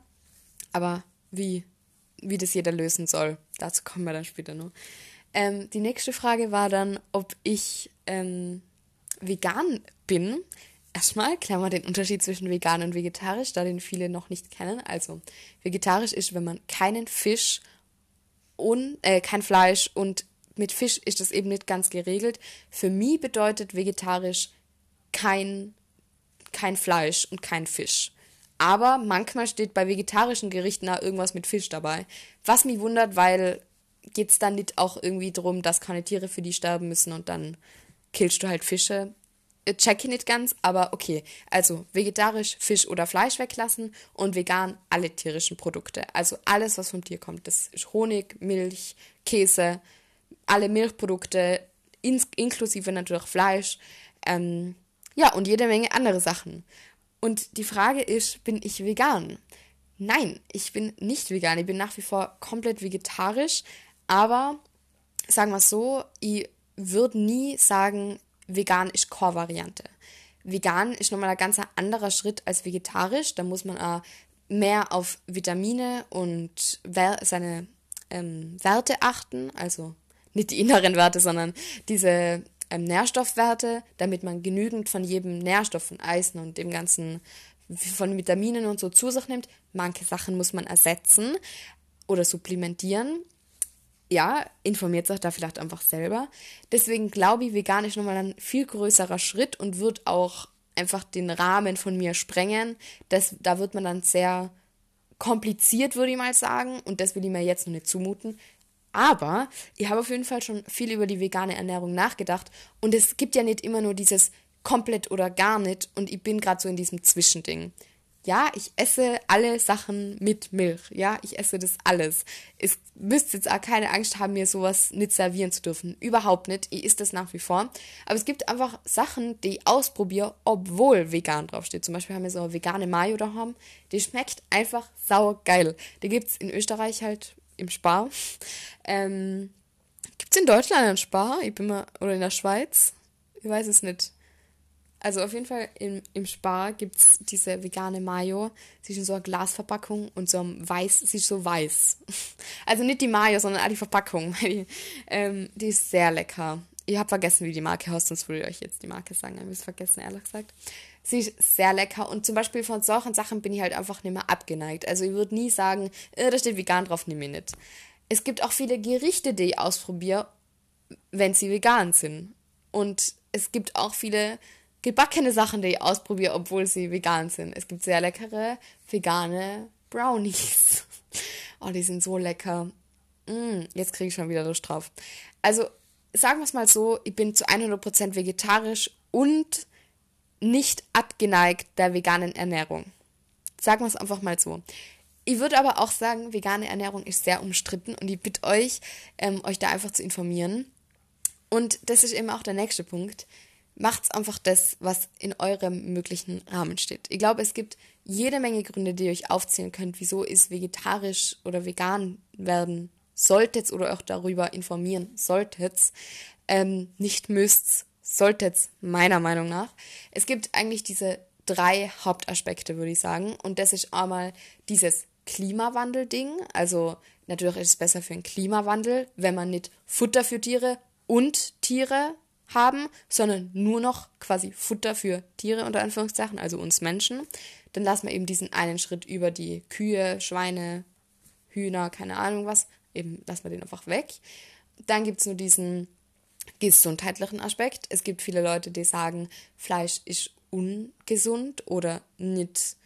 Aber wie, wie das jeder lösen soll, dazu kommen wir dann später noch. Ähm, die nächste Frage war dann, ob ich ähm, vegan bin. Erstmal wir den Unterschied zwischen vegan und vegetarisch, da den viele noch nicht kennen. Also, vegetarisch ist, wenn man keinen Fisch und äh, kein Fleisch und mit Fisch ist das eben nicht ganz geregelt. Für mich bedeutet vegetarisch kein, kein Fleisch und kein Fisch. Aber manchmal steht bei vegetarischen Gerichten da irgendwas mit Fisch dabei. Was mich wundert, weil geht es dann nicht auch irgendwie darum, dass keine Tiere für die sterben müssen und dann killst du halt Fische. Äh, check ich nicht ganz, aber okay. Also vegetarisch Fisch oder Fleisch weglassen und vegan alle tierischen Produkte. Also alles, was vom Tier kommt. Das ist Honig, Milch, Käse, alle Milchprodukte, ins, inklusive natürlich Fleisch. Ähm, ja, und jede Menge andere Sachen. Und die Frage ist, bin ich vegan? Nein, ich bin nicht vegan. Ich bin nach wie vor komplett vegetarisch, aber sagen wir es so, ich würde nie sagen, vegan ist Core-Variante. Vegan ist nochmal ein ganz anderer Schritt als vegetarisch. Da muss man mehr auf Vitamine und seine ähm, Werte achten. Also nicht die inneren Werte, sondern diese ähm, Nährstoffwerte, damit man genügend von jedem Nährstoff, von Eisen und dem ganzen, von Vitaminen und so zu sich nimmt. Manche Sachen muss man ersetzen oder supplementieren ja, informiert sich da vielleicht einfach selber. Deswegen glaube ich, vegan ist nochmal ein viel größerer Schritt und wird auch einfach den Rahmen von mir sprengen. Das, da wird man dann sehr kompliziert, würde ich mal sagen. Und das will ich mir jetzt noch nicht zumuten. Aber ich habe auf jeden Fall schon viel über die vegane Ernährung nachgedacht. Und es gibt ja nicht immer nur dieses komplett oder gar nicht. Und ich bin gerade so in diesem Zwischending ja, ich esse alle Sachen mit Milch. Ja, ich esse das alles. Es müsst jetzt auch keine Angst haben, mir sowas nicht servieren zu dürfen. Überhaupt nicht. Ich esse das nach wie vor. Aber es gibt einfach Sachen, die ich ausprobiere, obwohl vegan draufsteht. Zum Beispiel haben wir so eine vegane Mayo daheim. Die schmeckt einfach sauer geil. Die gibt's in Österreich halt im Spar. Ähm, gibt's in Deutschland einen Spar? Ich bin mal, oder in der Schweiz? Ich weiß es nicht. Also auf jeden Fall im, im Spar gibt es diese vegane Mayo. Sie ist in so einer Glasverpackung und so einem weiß, sie ist so weiß. Also nicht die Mayo, sondern die Verpackung. Die, ähm, die ist sehr lecker. Ich habe vergessen, wie die Marke heißt, sonst würde ich euch jetzt die Marke sagen. Ich habe es vergessen, ehrlich gesagt. Sie ist sehr lecker und zum Beispiel von solchen Sachen bin ich halt einfach nicht mehr abgeneigt. Also ich würde nie sagen, äh, da steht vegan drauf, nehme ich nicht. Es gibt auch viele Gerichte, die ich ausprobiere, wenn sie vegan sind. Und es gibt auch viele gebackene Sachen, die ich ausprobiere, obwohl sie vegan sind. Es gibt sehr leckere vegane Brownies. Oh, die sind so lecker. Mm, jetzt kriege ich schon wieder Lust drauf. Also, sagen wir es mal so, ich bin zu 100% vegetarisch und nicht abgeneigt der veganen Ernährung. Sagen wir es einfach mal so. Ich würde aber auch sagen, vegane Ernährung ist sehr umstritten und ich bitte euch, ähm, euch da einfach zu informieren. Und das ist eben auch der nächste Punkt macht's einfach das, was in eurem möglichen Rahmen steht. Ich glaube, es gibt jede Menge Gründe, die ihr euch aufzählen könnt, wieso ist vegetarisch oder vegan werden solltet oder auch darüber informieren solltet. Ähm, nicht müsst, solltet meiner Meinung nach. Es gibt eigentlich diese drei Hauptaspekte, würde ich sagen. Und das ist einmal dieses Klimawandel-Ding. Also natürlich ist es besser für den Klimawandel, wenn man nicht Futter für Tiere und Tiere haben, sondern nur noch quasi Futter für Tiere unter Anführungszeichen, also uns Menschen, dann lassen wir eben diesen einen Schritt über die Kühe, Schweine, Hühner, keine Ahnung was, eben lassen wir den einfach weg. Dann gibt es nur diesen gesundheitlichen Aspekt. Es gibt viele Leute, die sagen, Fleisch ist ungesund oder nicht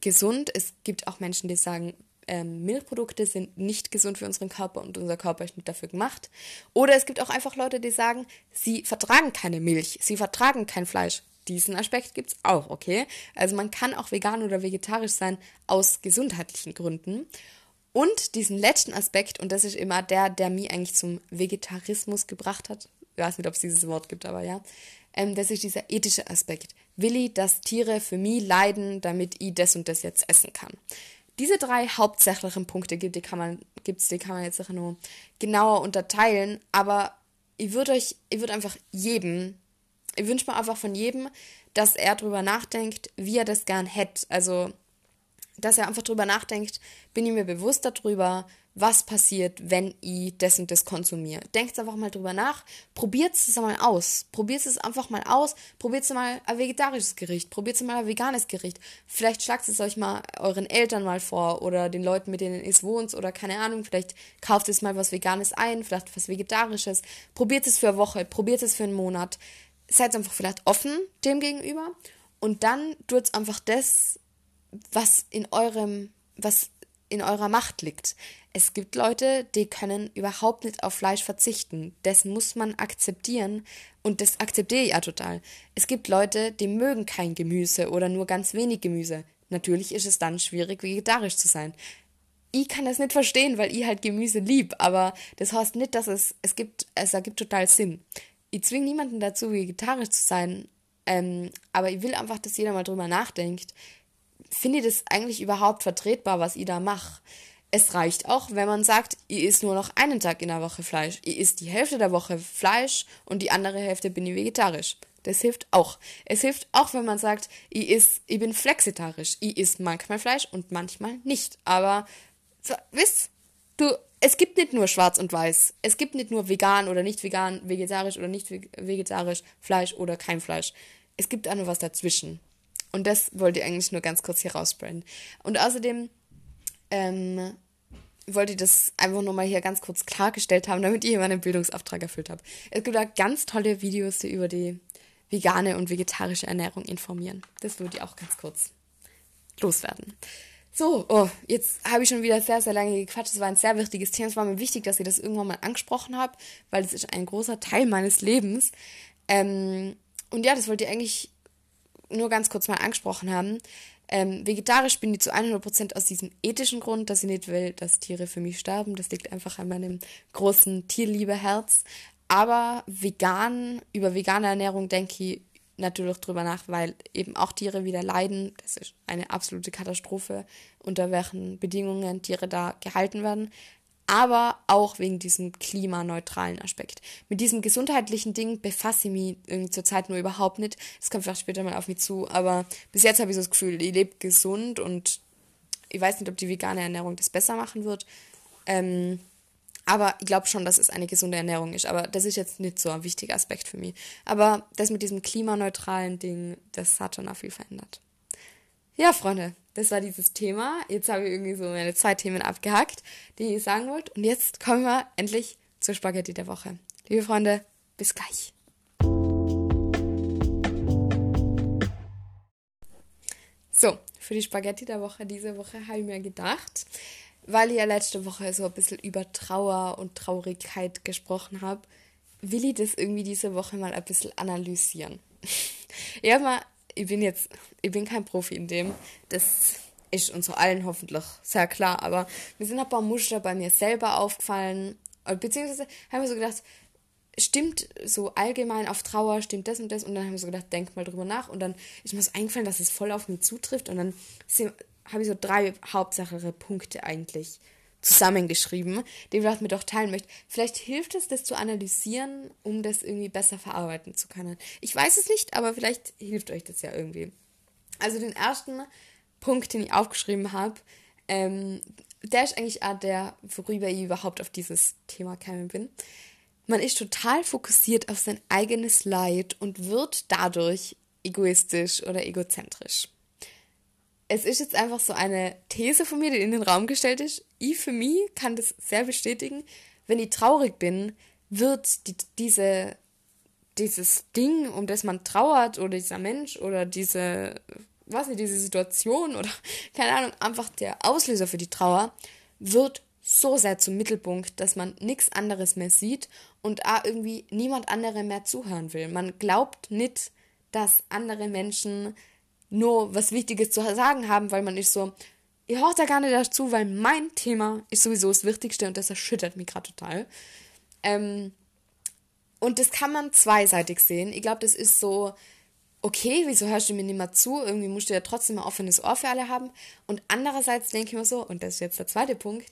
gesund. Es gibt auch Menschen, die sagen, ähm, Milchprodukte sind nicht gesund für unseren Körper und unser Körper ist nicht dafür gemacht. Oder es gibt auch einfach Leute, die sagen, sie vertragen keine Milch, sie vertragen kein Fleisch. Diesen Aspekt gibt es auch, okay? Also man kann auch vegan oder vegetarisch sein aus gesundheitlichen Gründen. Und diesen letzten Aspekt, und das ist immer der, der mich eigentlich zum Vegetarismus gebracht hat, ich weiß nicht, ob es dieses Wort gibt, aber ja, ähm, das ist dieser ethische Aspekt. Will ich, dass Tiere für mich leiden, damit ich das und das jetzt essen kann? Diese drei hauptsächlichen Punkte gibt, die kann man, gibt's, die kann man jetzt auch nur genauer unterteilen, aber ich würde euch, ich würde einfach jedem, ich wünsche mir einfach von jedem, dass er drüber nachdenkt, wie er das gern hätte. Also, dass er einfach drüber nachdenkt, bin ich mir bewusst darüber, was passiert, wenn ich das und das konsumiere. Denkt einfach mal drüber nach, probiert es mal aus. Probiert es einfach mal aus. Probiert mal ein vegetarisches Gericht, probiert mal ein veganes Gericht. Vielleicht schlagt es euch mal euren Eltern mal vor oder den Leuten, mit denen ihr wohnt oder keine Ahnung, vielleicht kauft es mal was Veganes ein, vielleicht was Vegetarisches. Probiert es für eine Woche, probiert es für einen Monat. Seid einfach vielleicht offen dem gegenüber und dann tut einfach das, was in eurem, was in eurer Macht liegt. Es gibt Leute, die können überhaupt nicht auf Fleisch verzichten. Das muss man akzeptieren und das akzeptiere ich ja total. Es gibt Leute, die mögen kein Gemüse oder nur ganz wenig Gemüse. Natürlich ist es dann schwierig, vegetarisch zu sein. Ich kann das nicht verstehen, weil ich halt Gemüse lieb, aber das heißt nicht, dass es, es gibt, es ergibt total Sinn. Ich zwinge niemanden dazu, vegetarisch zu sein, ähm, aber ich will einfach, dass jeder mal drüber nachdenkt, finde ich das eigentlich überhaupt vertretbar, was ich da mache? Es reicht auch, wenn man sagt, ich isst nur noch einen Tag in der Woche Fleisch. Ich isst die Hälfte der Woche Fleisch und die andere Hälfte bin ich vegetarisch. Das hilft auch. Es hilft auch, wenn man sagt, ich, iss, ich bin flexitarisch. Ich isst manchmal Fleisch und manchmal nicht. Aber wisst, du, es gibt nicht nur schwarz und weiß. Es gibt nicht nur vegan oder nicht vegan, vegetarisch oder nicht vegetarisch, Fleisch oder kein Fleisch. Es gibt auch nur was dazwischen. Und das wollte ich eigentlich nur ganz kurz hier rausbrennen. Und außerdem ähm, wollte ich das einfach nur mal hier ganz kurz klargestellt haben, damit ich meinen Bildungsauftrag erfüllt habe. Es gibt da ganz tolle Videos, die über die vegane und vegetarische Ernährung informieren. Das würde ich auch ganz kurz loswerden. So, oh, jetzt habe ich schon wieder sehr, sehr lange gequatscht. Es war ein sehr wichtiges Thema. Es war mir wichtig, dass ich das irgendwann mal angesprochen habe, weil es ist ein großer Teil meines Lebens. Ähm, und ja, das wollte ich eigentlich nur ganz kurz mal angesprochen haben. Ähm, vegetarisch bin ich zu 100% aus diesem ethischen Grund, dass ich nicht will, dass Tiere für mich sterben. Das liegt einfach an meinem großen Tierliebeherz. Aber vegan, über vegane Ernährung denke ich natürlich drüber nach, weil eben auch Tiere wieder leiden. Das ist eine absolute Katastrophe, unter welchen Bedingungen Tiere da gehalten werden aber auch wegen diesem klimaneutralen Aspekt. Mit diesem gesundheitlichen Ding befasse ich mich zurzeit nur überhaupt nicht. Das kommt vielleicht später mal auf mich zu, aber bis jetzt habe ich so das Gefühl, ich lebe gesund und ich weiß nicht, ob die vegane Ernährung das besser machen wird. Ähm, aber ich glaube schon, dass es eine gesunde Ernährung ist. Aber das ist jetzt nicht so ein wichtiger Aspekt für mich. Aber das mit diesem klimaneutralen Ding, das hat schon auch viel verändert. Ja, Freunde, das war dieses Thema. Jetzt habe ich irgendwie so meine zwei Themen abgehackt, die ich sagen wollte. Und jetzt kommen wir endlich zur Spaghetti der Woche. Liebe Freunde, bis gleich. So, für die Spaghetti der Woche diese Woche habe ich mir gedacht, weil ich ja letzte Woche so ein bisschen über Trauer und Traurigkeit gesprochen habe, will ich das irgendwie diese Woche mal ein bisschen analysieren. Ich habe mal ich bin jetzt, ich bin kein Profi in dem. Das ist uns allen hoffentlich sehr klar. Aber mir sind ein paar Muster bei mir selber aufgefallen. Beziehungsweise haben wir so gedacht, stimmt so allgemein auf Trauer, stimmt das und das. Und dann haben wir so gedacht, denk mal drüber nach. Und dann ist mir so eingefallen, dass es voll auf mich zutrifft. Und dann habe ich so drei hauptsächliche Punkte eigentlich zusammengeschrieben, den ich mir doch teilen möchte. Vielleicht hilft es, das zu analysieren, um das irgendwie besser verarbeiten zu können. Ich weiß es nicht, aber vielleicht hilft euch das ja irgendwie. Also den ersten Punkt, den ich aufgeschrieben habe, ähm, der ist eigentlich auch der, worüber ich überhaupt auf dieses Thema gekommen bin. Man ist total fokussiert auf sein eigenes Leid und wird dadurch egoistisch oder egozentrisch es ist jetzt einfach so eine These von mir, die in den Raum gestellt ist. Ich für mich kann das sehr bestätigen. Wenn ich traurig bin, wird die, diese, dieses Ding, um das man trauert, oder dieser Mensch oder diese was nicht, diese Situation oder keine Ahnung, einfach der Auslöser für die Trauer wird so sehr zum Mittelpunkt, dass man nichts anderes mehr sieht und auch irgendwie niemand andere mehr zuhören will. Man glaubt nicht, dass andere Menschen nur was Wichtiges zu sagen haben, weil man ist so, ihr hört da gar nicht dazu, weil mein Thema ist sowieso das Wichtigste und das erschüttert mich gerade total. Ähm, und das kann man zweiseitig sehen. Ich glaube, das ist so, okay, wieso hörst du mir nicht mehr zu? Irgendwie musst du ja trotzdem ein offenes Ohr für alle haben. Und andererseits denke ich mir so, und das ist jetzt der zweite Punkt,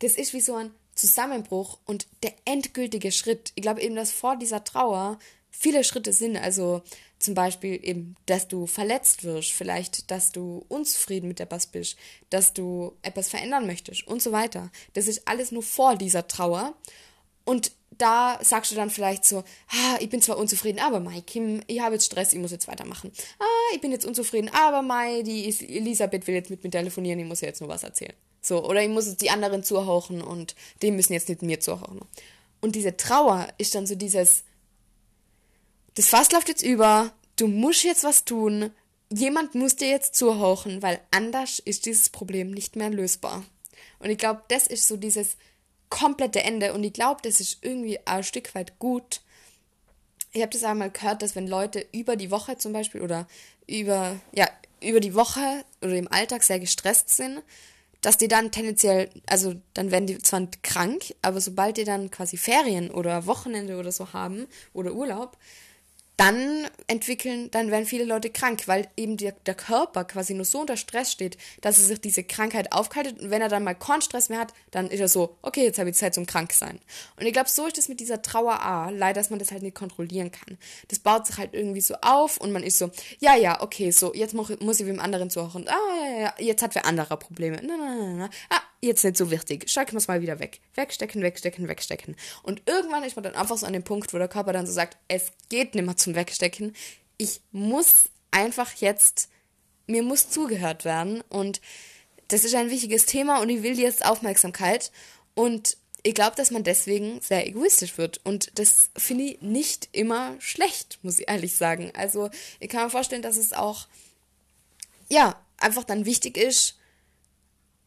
das ist wie so ein Zusammenbruch und der endgültige Schritt. Ich glaube eben, dass vor dieser Trauer viele Schritte sind. Also zum Beispiel eben, dass du verletzt wirst, vielleicht, dass du unzufrieden mit etwas bist, dass du etwas verändern möchtest und so weiter. Das ist alles nur vor dieser Trauer. Und da sagst du dann vielleicht so, ah, ich bin zwar unzufrieden, aber Mai, Kim, ich habe jetzt Stress, ich muss jetzt weitermachen. Ah, ich bin jetzt unzufrieden, aber Mai, die Elisabeth will jetzt mit mir telefonieren, ich muss ihr jetzt nur was erzählen. So, oder ich muss jetzt die anderen zuhauchen und die müssen jetzt nicht mir zuhauchen. Und diese Trauer ist dann so dieses, das Fass läuft jetzt über, du musst jetzt was tun, jemand muss dir jetzt zuhauchen, weil anders ist dieses Problem nicht mehr lösbar. Und ich glaube, das ist so dieses komplette Ende und ich glaube, das ist irgendwie ein Stück weit gut. Ich habe das einmal gehört, dass wenn Leute über die Woche zum Beispiel oder über, ja, über die Woche oder im Alltag sehr gestresst sind, dass die dann tendenziell, also dann werden die zwar krank, aber sobald die dann quasi Ferien oder Wochenende oder so haben oder Urlaub, dann entwickeln, dann werden viele Leute krank, weil eben der, der Körper quasi nur so unter Stress steht, dass er sich diese Krankheit aufkaltet und wenn er dann mal keinen Stress mehr hat, dann ist er so, okay, jetzt habe ich Zeit zum Kranksein. Und ich glaube, so ist es mit dieser Trauer A, leider, dass man das halt nicht kontrollieren kann. Das baut sich halt irgendwie so auf und man ist so, ja, ja, okay, so, jetzt muss ich wem anderen zuhören. Ah, ja, ja, jetzt hat wer anderer Probleme. Na, na, na, na. Ah, jetzt nicht so wichtig. Stecken wir es mal wieder weg. Wegstecken, wegstecken, wegstecken. Und irgendwann ist man dann einfach so an dem Punkt, wo der Körper dann so sagt, es geht nicht mehr zum Wegstecken. Ich muss einfach jetzt, mir muss zugehört werden. Und das ist ein wichtiges Thema und ich will jetzt Aufmerksamkeit. Und ich glaube, dass man deswegen sehr egoistisch wird. Und das finde ich nicht immer schlecht, muss ich ehrlich sagen. Also ich kann mir vorstellen, dass es auch, ja, einfach dann wichtig ist,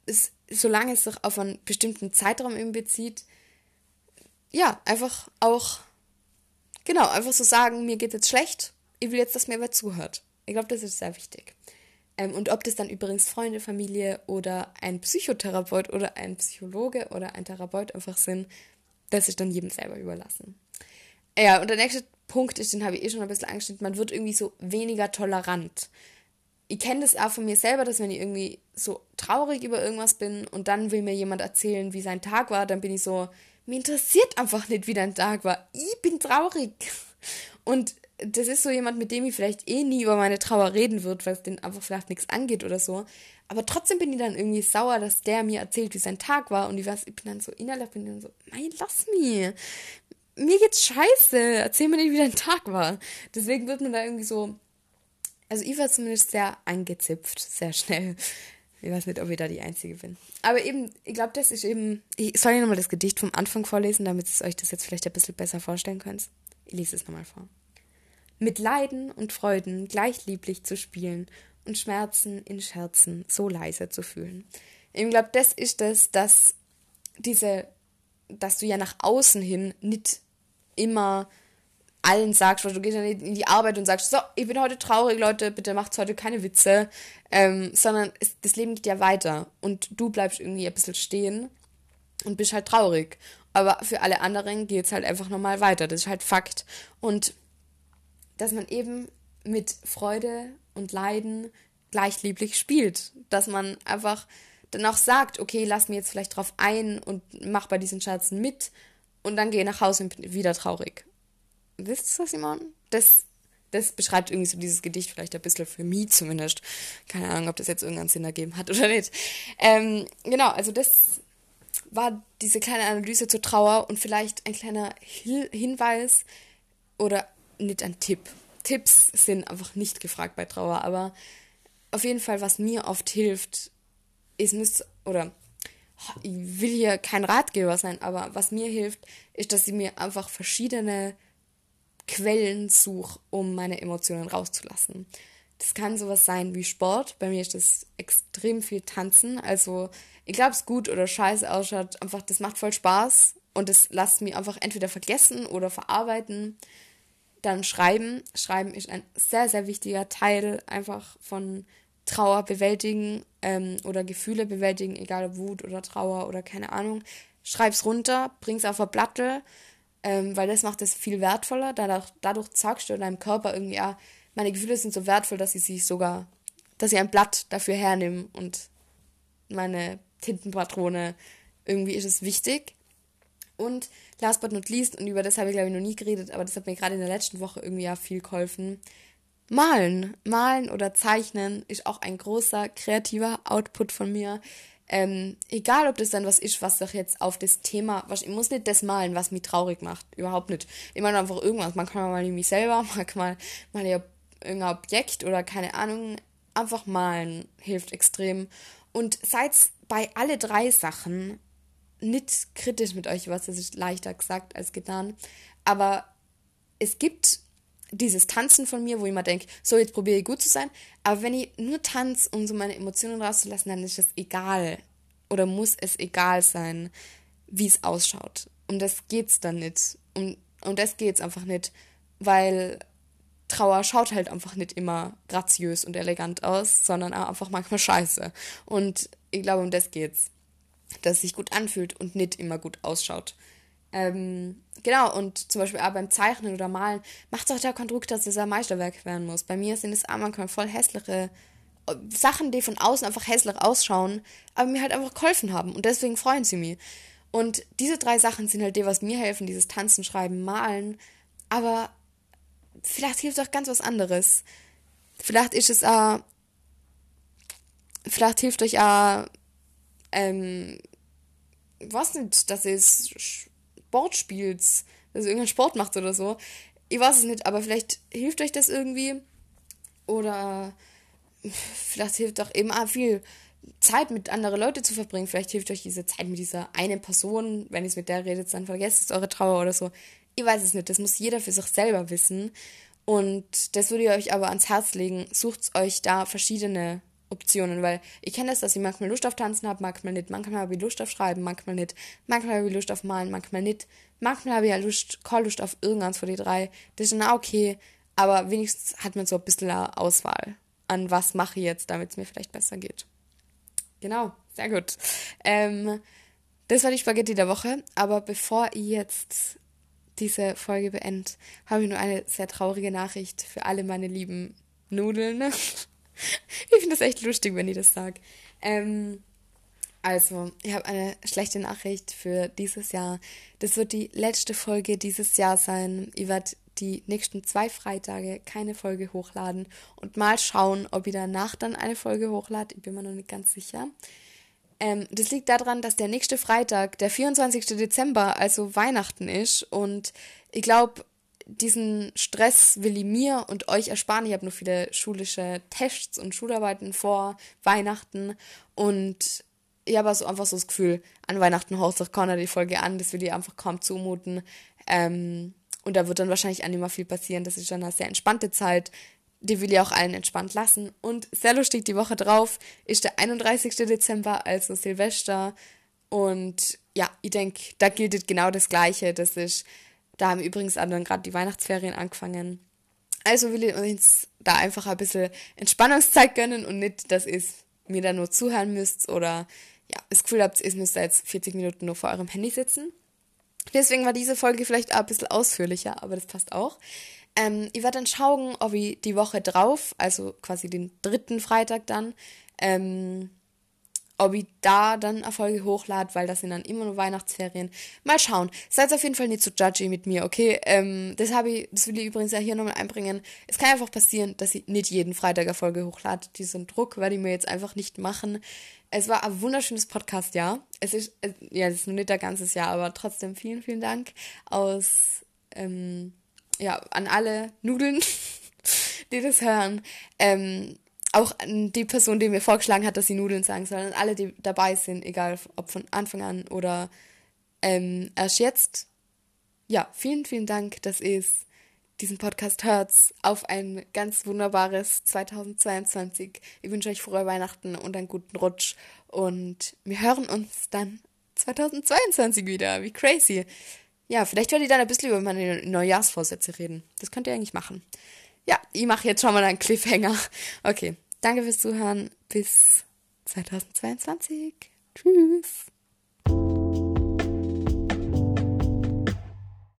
es solange es sich auf einen bestimmten Zeitraum eben bezieht, ja, einfach auch, genau, einfach so sagen, mir geht jetzt schlecht, ich will jetzt, dass mir wer zuhört. Ich glaube, das ist sehr wichtig. Ähm, und ob das dann übrigens Freunde, Familie oder ein Psychotherapeut oder ein Psychologe oder ein Therapeut einfach sind, das ist dann jedem selber überlassen. Ja, und der nächste Punkt ist, den habe ich eh schon ein bisschen angeschnitten, man wird irgendwie so weniger tolerant ich kenne das auch von mir selber, dass wenn ich irgendwie so traurig über irgendwas bin und dann will mir jemand erzählen, wie sein Tag war, dann bin ich so, mir interessiert einfach nicht, wie dein Tag war. Ich bin traurig. Und das ist so jemand, mit dem ich vielleicht eh nie über meine Trauer reden wird, weil es den einfach vielleicht nichts angeht oder so. Aber trotzdem bin ich dann irgendwie sauer, dass der mir erzählt, wie sein Tag war. Und ich, weiß, ich bin dann so innerlich, bin dann so, nein, lass mich. Mir geht's scheiße. Erzähl mir nicht, wie dein Tag war. Deswegen wird man da irgendwie so also ich war zumindest sehr angezipft, sehr schnell. Ich weiß nicht, ob ich da die Einzige bin. Aber eben, ich glaube, das ist eben. Ich soll ja nochmal das Gedicht vom Anfang vorlesen, damit ihr euch das jetzt vielleicht ein bisschen besser vorstellen könnt. Ich lese es nochmal vor. Mit Leiden und Freuden gleich lieblich zu spielen und Schmerzen in Scherzen so leise zu fühlen. Ich glaube, das ist es, dass diese, dass du ja nach außen hin nicht immer allen sagst, weil du gehst ja nicht in die Arbeit und sagst, so, ich bin heute traurig, Leute, bitte macht heute keine Witze, ähm, sondern es, das Leben geht ja weiter und du bleibst irgendwie ein bisschen stehen und bist halt traurig. Aber für alle anderen geht es halt einfach nochmal weiter. Das ist halt Fakt. Und dass man eben mit Freude und Leiden gleich lieblich spielt. Dass man einfach dann auch sagt, okay, lass mir jetzt vielleicht drauf ein und mach bei diesen Scherzen mit und dann gehe nach Hause und bin wieder traurig wisst ihr, ich meine? Das, das beschreibt irgendwie so dieses Gedicht vielleicht ein bisschen für mich zumindest. Keine Ahnung, ob das jetzt irgendeinen Sinn ergeben hat oder nicht. Ähm, genau, also das war diese kleine Analyse zur Trauer und vielleicht ein kleiner Hil Hinweis oder nicht ein Tipp. Tipps sind einfach nicht gefragt bei Trauer, aber auf jeden Fall, was mir oft hilft, ist müsst oder ich will hier kein Ratgeber sein, aber was mir hilft, ist, dass ich mir einfach verschiedene Quellen suche, um meine Emotionen rauszulassen. Das kann sowas sein wie Sport. Bei mir ist das extrem viel Tanzen. Also, egal ob es gut oder scheiße ausschaut, einfach, das macht voll Spaß und das lasst mich einfach entweder vergessen oder verarbeiten. Dann Schreiben. Schreiben ist ein sehr, sehr wichtiger Teil einfach von Trauer bewältigen ähm, oder Gefühle bewältigen, egal ob Wut oder Trauer oder keine Ahnung. Schreib's runter, bring's auf ein Blatt, ähm, weil das macht es viel wertvoller. Dadurch, dadurch zeigst du deinem Körper irgendwie, ja, meine Gefühle sind so wertvoll, dass ich sie sogar, dass ich ein Blatt dafür hernehme und meine Tintenpatrone, irgendwie ist es wichtig. Und last but not least, und über das habe ich glaube ich noch nie geredet, aber das hat mir gerade in der letzten Woche irgendwie ja viel geholfen. Malen. Malen oder Zeichnen ist auch ein großer kreativer Output von mir. Ähm, egal, ob das dann was ist, was sich jetzt auf das Thema, was, ich muss nicht das malen, was mich traurig macht. Überhaupt nicht. Ich meine einfach irgendwas. Man kann mal mich selber, man kann mal, mal irgendein Objekt oder keine Ahnung. Einfach malen hilft extrem. Und seid bei alle drei Sachen nicht kritisch mit euch, was das ist leichter gesagt als getan. Aber es gibt dieses Tanzen von mir, wo ich mir denke, so jetzt probiere ich gut zu sein. Aber wenn ich nur tanze, um so meine Emotionen rauszulassen, dann ist es egal. Oder muss es egal sein, wie es ausschaut. Um das geht's dann nicht. Um, um das geht's einfach nicht. Weil Trauer schaut halt einfach nicht immer graziös und elegant aus, sondern auch einfach manchmal scheiße. Und ich glaube, um das geht's. Dass es sich gut anfühlt und nicht immer gut ausschaut. Ähm, genau, und zum Beispiel auch beim Zeichnen oder Malen macht es auch der Konstrukt, dass es ein Meisterwerk werden muss. Bei mir sind es auch manchmal voll hässliche äh, Sachen, die von außen einfach hässlich ausschauen, aber mir halt einfach geholfen haben und deswegen freuen sie mich. Und diese drei Sachen sind halt die, was mir helfen, dieses Tanzen, Schreiben, Malen, aber vielleicht hilft auch ganz was anderes. Vielleicht ist es auch, vielleicht hilft euch auch, ähm, was nicht, dass es Sport spielt, dass ihr irgendeinen Sport macht oder so. Ich weiß es nicht, aber vielleicht hilft euch das irgendwie. Oder vielleicht hilft auch eben auch viel Zeit mit anderen Leuten zu verbringen. Vielleicht hilft euch diese Zeit mit dieser einen Person. Wenn ihr es mit der redet, dann vergesst es eure Trauer oder so. Ich weiß es nicht. Das muss jeder für sich selber wissen. Und das würde ich euch aber ans Herz legen. Sucht euch da verschiedene Optionen, weil ich kenne das, dass ich manchmal Lust auf Tanzen habe, manchmal nicht, manchmal habe ich Lust auf Schreiben, manchmal nicht, manchmal habe ich Lust auf Malen, manchmal nicht, manchmal habe ich ja Lust, keine Lust auf irgendwas von den drei. Das ist dann auch okay, aber wenigstens hat man so ein bisschen eine Auswahl an was mache ich jetzt, damit es mir vielleicht besser geht. Genau, sehr gut. Ähm, das war die Spaghetti der Woche, aber bevor ich jetzt diese Folge beende, habe ich nur eine sehr traurige Nachricht für alle meine lieben Nudeln. ich finde das echt lustig, wenn ich das sage. Ähm, also, ich habe eine schlechte Nachricht für dieses Jahr. Das wird die letzte Folge dieses Jahr sein. Ich werde die nächsten zwei Freitage keine Folge hochladen und mal schauen, ob ich danach dann eine Folge hochlade. Ich bin mir noch nicht ganz sicher. Ähm, das liegt daran, dass der nächste Freitag, der 24. Dezember, also Weihnachten ist. Und ich glaube, diesen Stress will ich mir und euch ersparen. Ich habe nur viele schulische Tests und Schularbeiten vor Weihnachten und ich habe also einfach so das Gefühl, an Weihnachten haust doch keiner die Folge an, das will ich einfach kaum zumuten. Ähm, und da wird dann wahrscheinlich auch nicht mehr viel passieren. Das ist dann eine sehr entspannte Zeit. Die will ich auch allen entspannt lassen. Und sehr lustig, die Woche drauf ist der 31. Dezember, also Silvester. Und ja, ich denke, da gilt genau das Gleiche. Das ist da haben übrigens dann gerade die Weihnachtsferien angefangen. Also will ich uns da einfach ein bisschen Entspannungszeit gönnen und nicht, dass ihr mir da nur zuhören müsst oder ja, das Gefühl habt, ihr müsst da jetzt 40 Minuten nur vor eurem Handy sitzen. Deswegen war diese Folge vielleicht auch ein bisschen ausführlicher, aber das passt auch. Ähm, ich werde dann schauen, ob ich die Woche drauf, also quasi den dritten Freitag dann, ähm, ob ich da dann Erfolge hochlade, weil das sind dann immer nur Weihnachtsferien. Mal schauen. Seid auf jeden Fall nicht so judgy mit mir, okay? Ähm, das habe ich, das will ich übrigens ja hier nochmal einbringen. Es kann einfach passieren, dass ich nicht jeden Freitag Erfolge hochlade. Diesen Druck werde ich mir jetzt einfach nicht machen. Es war ein wunderschönes Podcast-Jahr. Es ist, äh, ja, es ist nur nicht ein ganzes Jahr, aber trotzdem vielen, vielen Dank aus, ähm, ja, an alle Nudeln, die das hören. Ähm, auch die Person, die mir vorgeschlagen hat, dass sie Nudeln sagen soll, und alle, die dabei sind, egal ob von Anfang an oder ähm, erst jetzt. Ja, vielen, vielen Dank, dass ihr diesen Podcast hört, auf ein ganz wunderbares 2022. Ich wünsche euch frohe Weihnachten und einen guten Rutsch. Und wir hören uns dann 2022 wieder. Wie crazy. Ja, vielleicht werdet ihr dann ein bisschen über meine Neujahrsvorsätze reden. Das könnt ihr eigentlich machen. Ja, ich mache jetzt schon mal einen Cliffhanger. Okay, danke fürs Zuhören. Bis 2022. Tschüss.